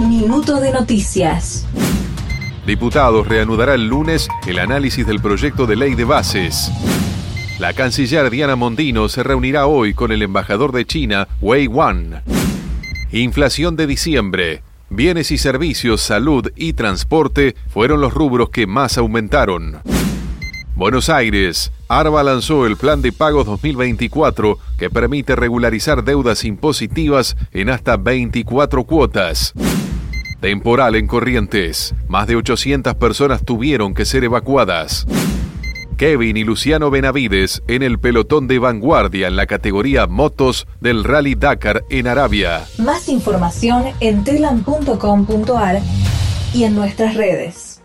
Minuto de noticias. Diputados reanudará el lunes el análisis del proyecto de ley de bases. La canciller Diana Mondino se reunirá hoy con el embajador de China, Wei Wan. Inflación de diciembre. Bienes y servicios, salud y transporte fueron los rubros que más aumentaron. Buenos Aires. ARBA lanzó el Plan de Pagos 2024 que permite regularizar deudas impositivas en hasta 24 cuotas. Temporal en Corrientes. Más de 800 personas tuvieron que ser evacuadas. Kevin y Luciano Benavides en el pelotón de vanguardia en la categoría motos del Rally Dakar en Arabia. Más información en telam.com.ar y en nuestras redes.